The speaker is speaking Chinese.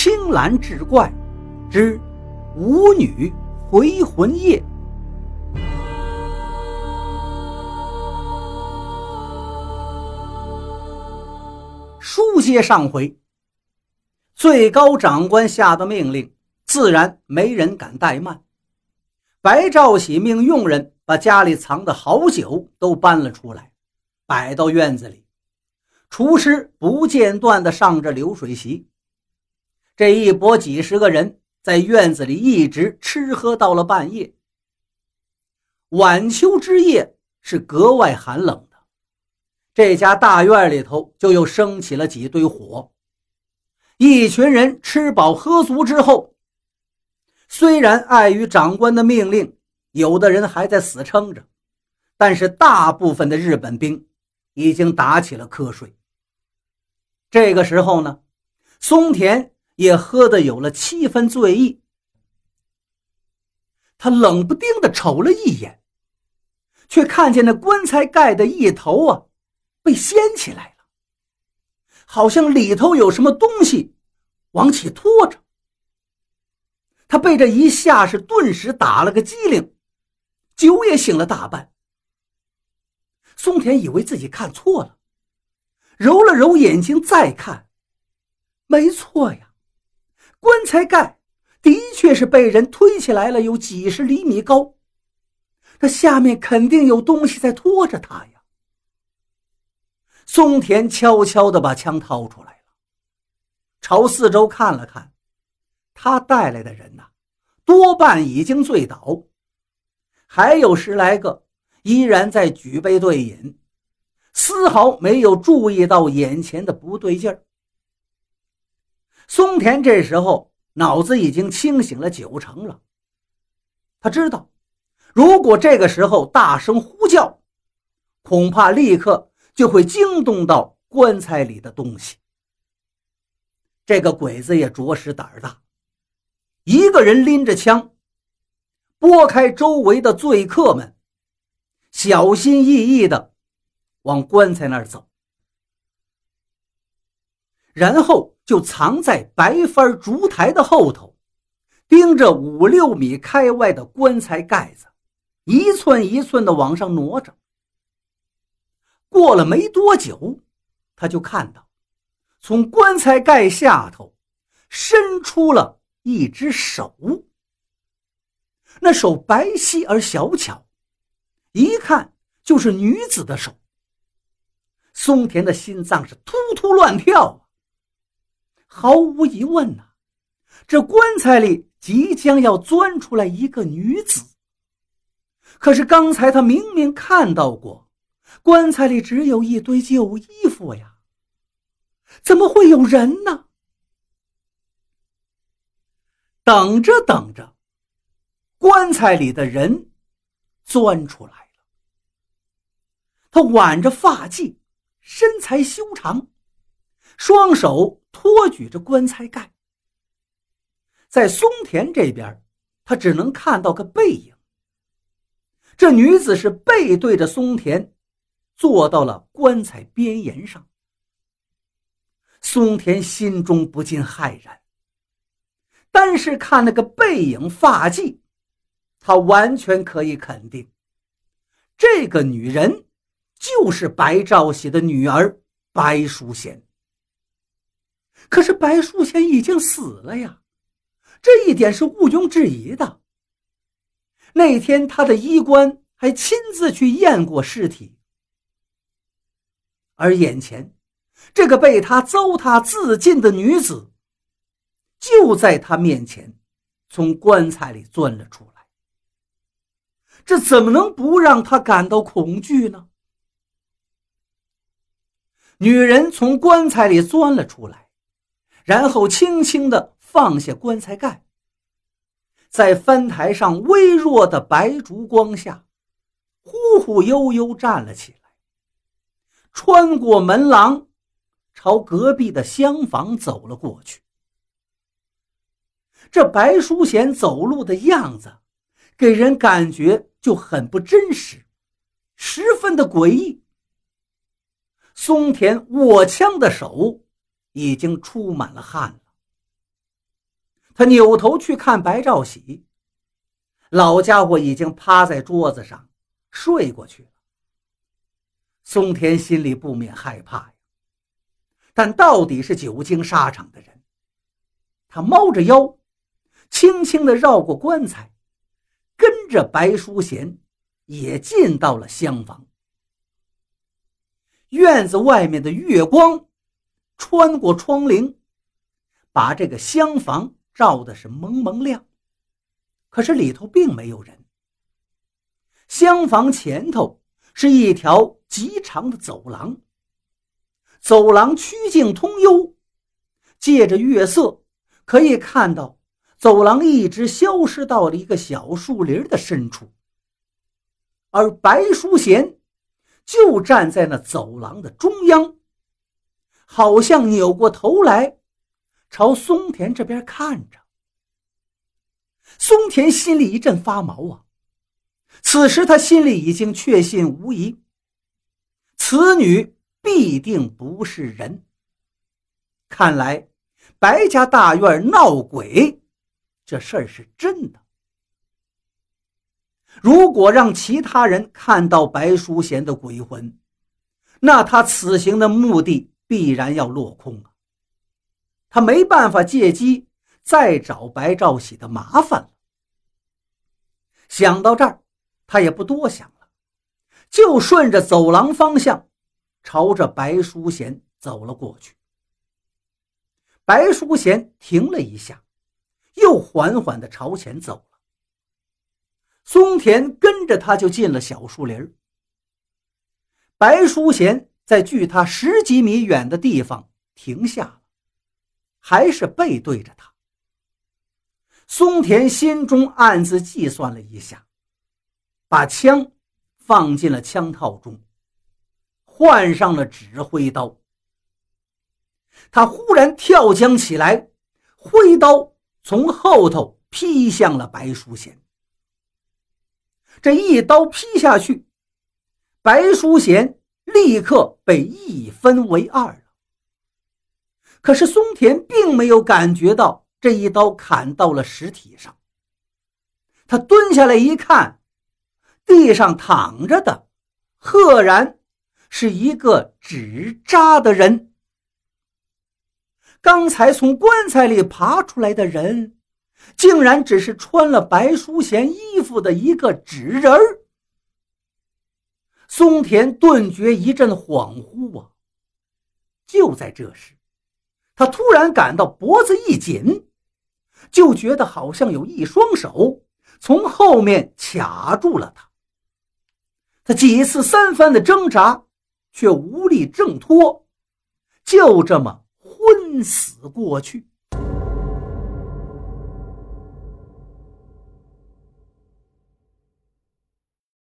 青蓝志怪之舞女回魂夜。书接上回，最高长官下的命令，自然没人敢怠慢。白兆喜命佣人把家里藏的好酒都搬了出来，摆到院子里。厨师不间断地上着流水席。这一拨几十个人在院子里一直吃喝到了半夜。晚秋之夜是格外寒冷的。这家大院里头就又升起了几堆火，一群人吃饱喝足之后，虽然碍于长官的命令，有的人还在死撑着，但是大部分的日本兵已经打起了瞌睡。这个时候呢，松田也喝得有了七分醉意，他冷不丁的瞅了一眼，却看见那棺材盖的一头啊。被掀起来了，好像里头有什么东西往起拖着。他被这一吓是顿时打了个激灵，酒也醒了大半。松田以为自己看错了，揉了揉眼睛再看，没错呀，棺材盖的确是被人推起来了，有几十厘米高，那下面肯定有东西在拖着他呀。松田悄悄地把枪掏出来了，朝四周看了看，他带来的人呐，多半已经醉倒，还有十来个依然在举杯对饮，丝毫没有注意到眼前的不对劲儿。松田这时候脑子已经清醒了九成了，他知道，如果这个时候大声呼叫，恐怕立刻。就会惊动到棺材里的东西。这个鬼子也着实胆儿大，一个人拎着枪，拨开周围的醉客们，小心翼翼的往棺材那儿走，然后就藏在白帆烛台的后头，盯着五六米开外的棺材盖子，一寸一寸的往上挪着。过了没多久，他就看到，从棺材盖下头伸出了一只手。那手白皙而小巧，一看就是女子的手。松田的心脏是突突乱跳啊！毫无疑问呐，这棺材里即将要钻出来一个女子。可是刚才他明明看到过。棺材里只有一堆旧衣服呀，怎么会有人呢？等着等着，棺材里的人钻出来了。他挽着发髻，身材修长，双手托举着棺材盖。在松田这边，他只能看到个背影。这女子是背对着松田。坐到了棺材边沿上，松田心中不禁骇然。但是看那个背影、发髻，他完全可以肯定，这个女人就是白兆喜的女儿白淑贤。可是白淑贤已经死了呀，这一点是毋庸置疑的。那天他的医官还亲自去验过尸体。而眼前，这个被他糟蹋自尽的女子，就在他面前，从棺材里钻了出来。这怎么能不让他感到恐惧呢？女人从棺材里钻了出来，然后轻轻地放下棺材盖，在翻台上微弱的白烛光下，忽忽悠悠站了起来。穿过门廊，朝隔壁的厢房走了过去。这白淑贤走路的样子，给人感觉就很不真实，十分的诡异。松田握枪的手已经出满了汗了。他扭头去看白兆喜，老家伙已经趴在桌子上睡过去了。松田心里不免害怕呀，但到底是久经沙场的人，他猫着腰，轻轻地绕过棺材，跟着白淑贤也进到了厢房。院子外面的月光穿过窗棂，把这个厢房照的是蒙蒙亮，可是里头并没有人。厢房前头。是一条极长的走廊，走廊曲径通幽，借着月色可以看到走廊一直消失到了一个小树林的深处，而白淑贤就站在那走廊的中央，好像扭过头来朝松田这边看着。松田心里一阵发毛啊！此时他心里已经确信无疑，此女必定不是人。看来白家大院闹鬼，这事儿是真的。如果让其他人看到白淑贤的鬼魂，那他此行的目的必然要落空啊！他没办法借机再找白兆喜的麻烦了。想到这儿。他也不多想了，就顺着走廊方向，朝着白淑贤走了过去。白淑贤停了一下，又缓缓地朝前走了。松田跟着他就进了小树林。白淑贤在距他十几米远的地方停下了，还是背对着他。松田心中暗自计算了一下。把枪放进了枪套中，换上了指挥刀。他忽然跳江起来，挥刀从后头劈向了白淑贤。这一刀劈下去，白淑贤立刻被一分为二了。可是松田并没有感觉到这一刀砍到了实体上，他蹲下来一看。地上躺着的，赫然是一个纸扎的人。刚才从棺材里爬出来的人，竟然只是穿了白淑贤衣服的一个纸人儿。松田顿觉一阵恍惚啊！就在这时，他突然感到脖子一紧，就觉得好像有一双手从后面卡住了他。他几次三番的挣扎，却无力挣脱，就这么昏死过去。